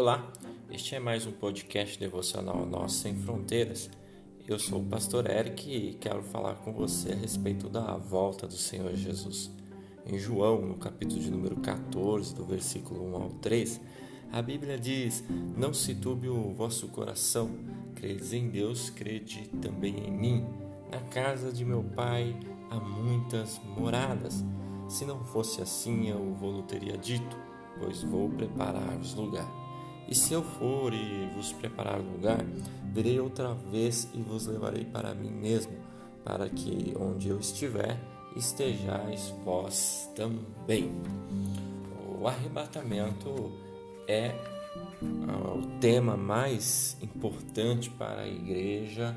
Olá, este é mais um podcast devocional Nós Sem Fronteiras. Eu sou o pastor Eric e quero falar com você a respeito da volta do Senhor Jesus. Em João, no capítulo de número 14, do versículo 1 ao 3, a Bíblia diz: Não se turbe o vosso coração, credes em Deus, crede também em mim. Na casa de meu pai há muitas moradas. Se não fosse assim, eu vou teria dito, pois vou preparar-vos lugar. E se eu for e vos preparar lugar, virei outra vez e vos levarei para mim mesmo, para que onde eu estiver, estejais vós também. O arrebatamento é ah, o tema mais importante para a igreja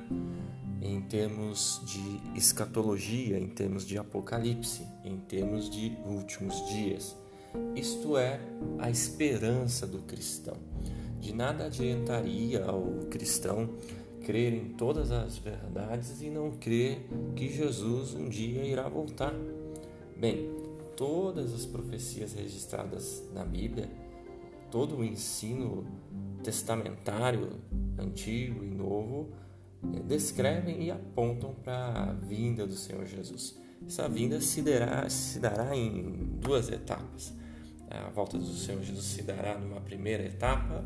em termos de escatologia, em termos de apocalipse, em termos de últimos dias. Isto é a esperança do cristão. De nada adiantaria ao cristão crer em todas as verdades e não crer que Jesus um dia irá voltar. Bem, todas as profecias registradas na Bíblia, todo o ensino testamentário, antigo e novo, descrevem e apontam para a vinda do Senhor Jesus. Essa vinda se dará, se dará em duas etapas. A volta do Senhor Jesus se dará numa primeira etapa,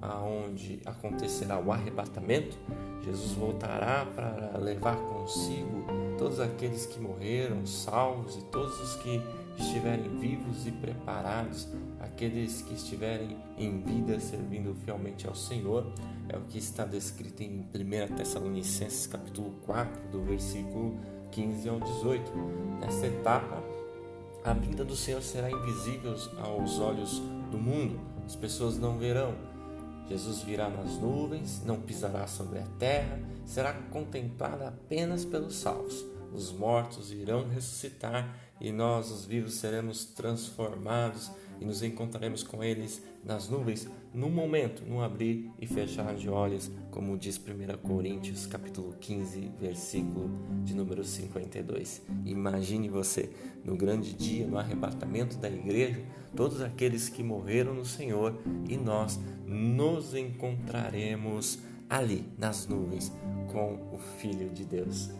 aonde acontecerá o arrebatamento. Jesus voltará para levar consigo todos aqueles que morreram, salvos e todos os que estiverem vivos e preparados, aqueles que estiverem em vida servindo fielmente ao Senhor. É o que está descrito em 1 Tessalonicenses capítulo 4, do versículo 15 ao 18. Nessa etapa, a vinda do Senhor será invisível aos olhos do mundo, as pessoas não verão. Jesus virá nas nuvens, não pisará sobre a terra, será contemplada apenas pelos salvos. Os mortos irão ressuscitar e nós, os vivos, seremos transformados e nos encontraremos com eles nas nuvens num momento, num abrir e fechar de olhos, como diz 1 Coríntios capítulo 15, versículo de número 52. Imagine você no grande dia, no arrebatamento da igreja, todos aqueles que morreram no Senhor e nós nos encontraremos ali nas nuvens com o Filho de Deus.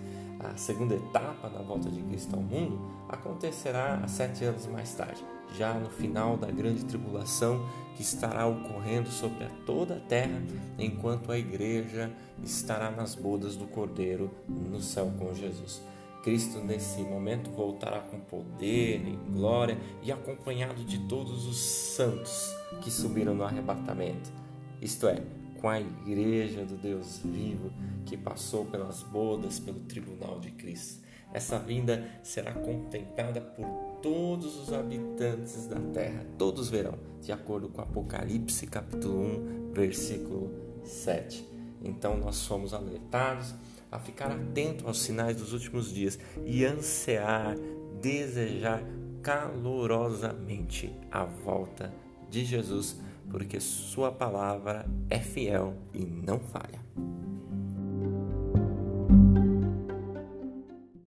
A segunda etapa da volta de Cristo ao mundo acontecerá sete anos mais tarde, já no final da grande tribulação que estará ocorrendo sobre toda a terra, enquanto a igreja estará nas bodas do Cordeiro no céu com Jesus. Cristo, nesse momento, voltará com poder e glória e acompanhado de todos os santos que subiram no arrebatamento, isto é, com a igreja do Deus vivo que passou pelas bodas, pelo tribunal de Cristo. Essa vinda será contemplada por todos os habitantes da terra, todos verão, de acordo com Apocalipse capítulo 1, versículo 7. Então nós somos alertados a ficar atento aos sinais dos últimos dias e ansiar, desejar calorosamente a volta de Jesus porque Sua palavra é fiel e não falha.